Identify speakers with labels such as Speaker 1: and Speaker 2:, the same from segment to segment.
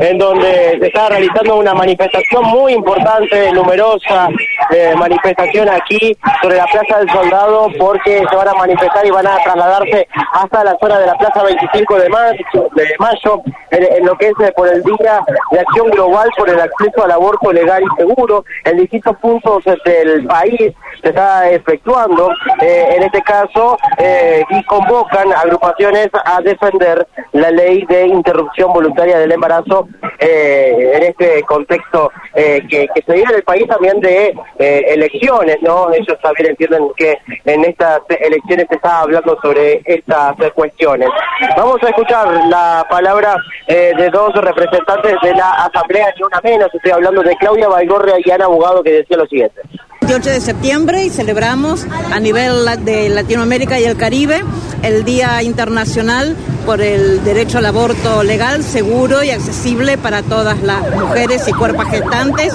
Speaker 1: en donde se está realizando una manifestación muy importante, numerosa eh, manifestación aquí sobre la Plaza del Soldado porque se van a manifestar y van a trasladarse hasta la zona de la Plaza 25 de mayo, en, lo que es eh, por el Día de Acción Global por el acceso al aborto legal y seguro. En distintos puntos del país se está efectuando, eh, en este caso, y convocan agrupaciones a defender la ley de interrupción voluntaria del embarazo eh, en este contexto eh, que, se vive en el país también de eh, elecciones, ¿no? Ellos también entienden que en estas elecciones se está hablando sobre estas cuestiones. Vamos a escuchar la palabra de dos representantes de la Asamblea, ni una menos, estoy hablando de Claudia Baigorria y Ana Abogado, que decía lo siguiente.
Speaker 2: 28 de septiembre y celebramos a nivel de Latinoamérica y el Caribe el Día Internacional por el derecho al aborto legal, seguro y accesible para todas las mujeres y cuerpos gestantes.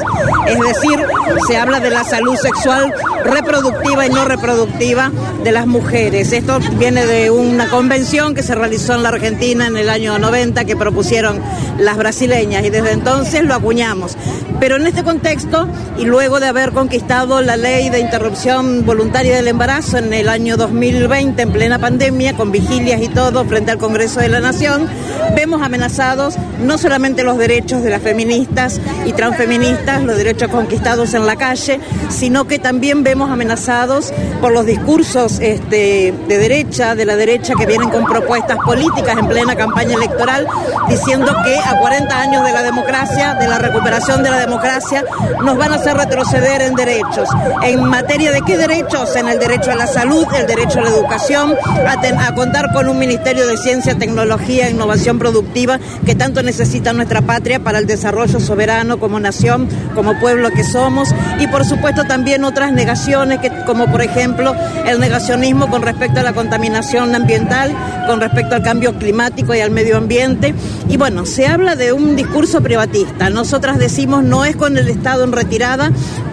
Speaker 2: Es decir, se habla de la salud sexual reproductiva y no reproductiva de las mujeres. Esto viene de una convención que se realizó en la Argentina en el año 90 que propusieron las brasileñas y desde entonces lo acuñamos. Pero en este contexto y luego de haber conquistado la ley de interrupción voluntaria del embarazo en el año 2020 en plena pandemia con vigilias y todo frente al Congreso de la Nación, vemos amenazados no solamente los derechos de las feministas y transfeministas, los derechos conquistados en la calle, sino que también vemos amenazados por los discursos este, de derecha, de la derecha que vienen con propuestas políticas en plena campaña electoral, diciendo que a 40 años de la democracia, de la recuperación de la democracia, nos van a hacer retroceder en derechos. ¿En materia de qué derechos? En el derecho a la salud, el derecho a la educación, a, a contar con un Ministerio de Ciencia tecnología e innovación productiva que tanto necesita nuestra patria para el desarrollo soberano como nación, como pueblo que somos y por supuesto también otras negaciones que, como por ejemplo el negacionismo con respecto a la contaminación ambiental, con respecto al cambio climático y al medio ambiente. Y bueno, se habla de un discurso privatista. Nosotras decimos no es con el Estado en retirada,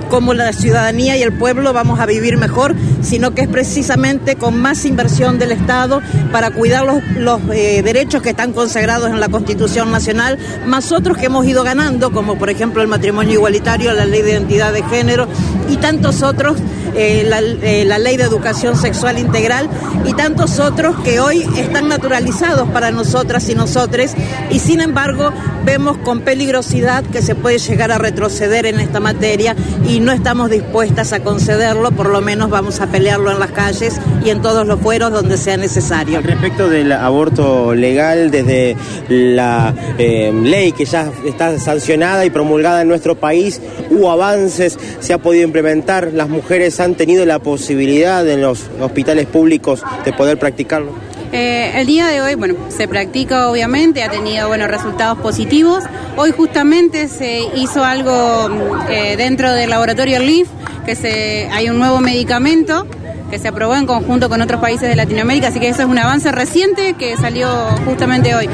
Speaker 2: como la ciudadanía y el pueblo vamos a vivir mejor, sino que es precisamente con más inversión del Estado para cuidar los, eh, derechos que están consagrados en la Constitución Nacional, más otros que hemos ido ganando, como por ejemplo el matrimonio igualitario, la ley de identidad de género y tantos otros eh, eh, la, ley de educación sexual integral y tantos otros que hoy están naturalizados para nosotras y nosotres. Y sin embargo vemos con peligrosidad que se puede llegar a retroceder en esta materia y no estamos dispuestas a concederlo, por lo menos vamos a pelearlo en las calles y en todos los fueros donde sea necesario.
Speaker 3: Respecto del aborto legal, desde la eh, ley que ya está sancionada y promulgada en nuestro país, hubo avances, se ha podido implementar, las mujeres han tenido la posibilidad en los hospitales públicos de poder practicarlo?
Speaker 4: Eh, el día de hoy, bueno, se practica obviamente, ha tenido buenos resultados positivos. Hoy justamente se hizo algo mm, eh, dentro del laboratorio LIF, que hay un nuevo medicamento que se aprobó en conjunto con otros países de Latinoamérica, así que eso es un avance reciente que salió justamente hoy.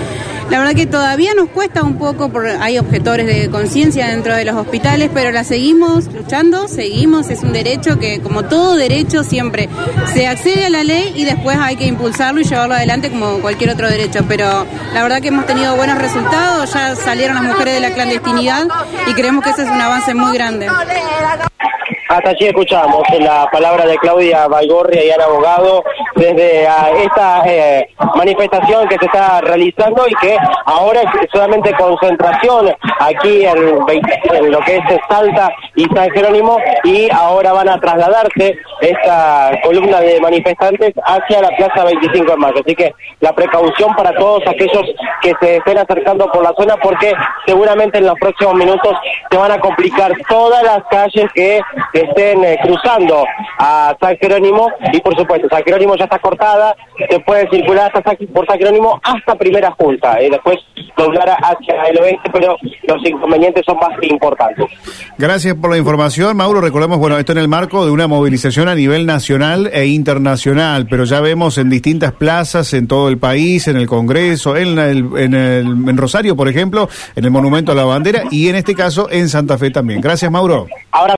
Speaker 4: La verdad que todavía nos cuesta un poco, hay objetores de conciencia dentro de los hospitales, pero la seguimos luchando, seguimos, es un derecho que como todo derecho siempre se accede a la ley y después hay que impulsarlo y llevarlo adelante como cualquier otro derecho, pero la verdad que hemos tenido buenos resultados, ya salieron las mujeres de la clandestinidad y creemos que ese es un avance muy grande.
Speaker 1: Hasta allí escuchamos la palabra de Claudia Baigorria y al abogado desde ah, esta eh, manifestación que se está realizando y que ahora es solamente concentración aquí en, lo que es Salta y San Jerónimo y ahora van a trasladarse esta columna de manifestantes hacia la Plaza 25 de Mayo. Así que la precaución para todos aquellos que se estén acercando por la zona porque seguramente en los próximos minutos se van a complicar todas las calles que estén eh, cruzando a San Jerónimo y por supuesto San Jerónimo ya está cortada, se puede circular hasta por San Jerónimo hasta Primera Junta y después doblar hacia el oeste, pero los inconvenientes son más importantes.
Speaker 5: Gracias por la información, Mauro. Recordemos, bueno, esto en el marco de una movilización a nivel nacional e internacional, pero ya vemos en distintas plazas en todo el país, en el Congreso, en, el, en, el, en Rosario, por ejemplo, en el Monumento a la Bandera y en este caso en Santa Fe también. Gracias, Mauro. Ahora